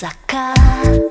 закат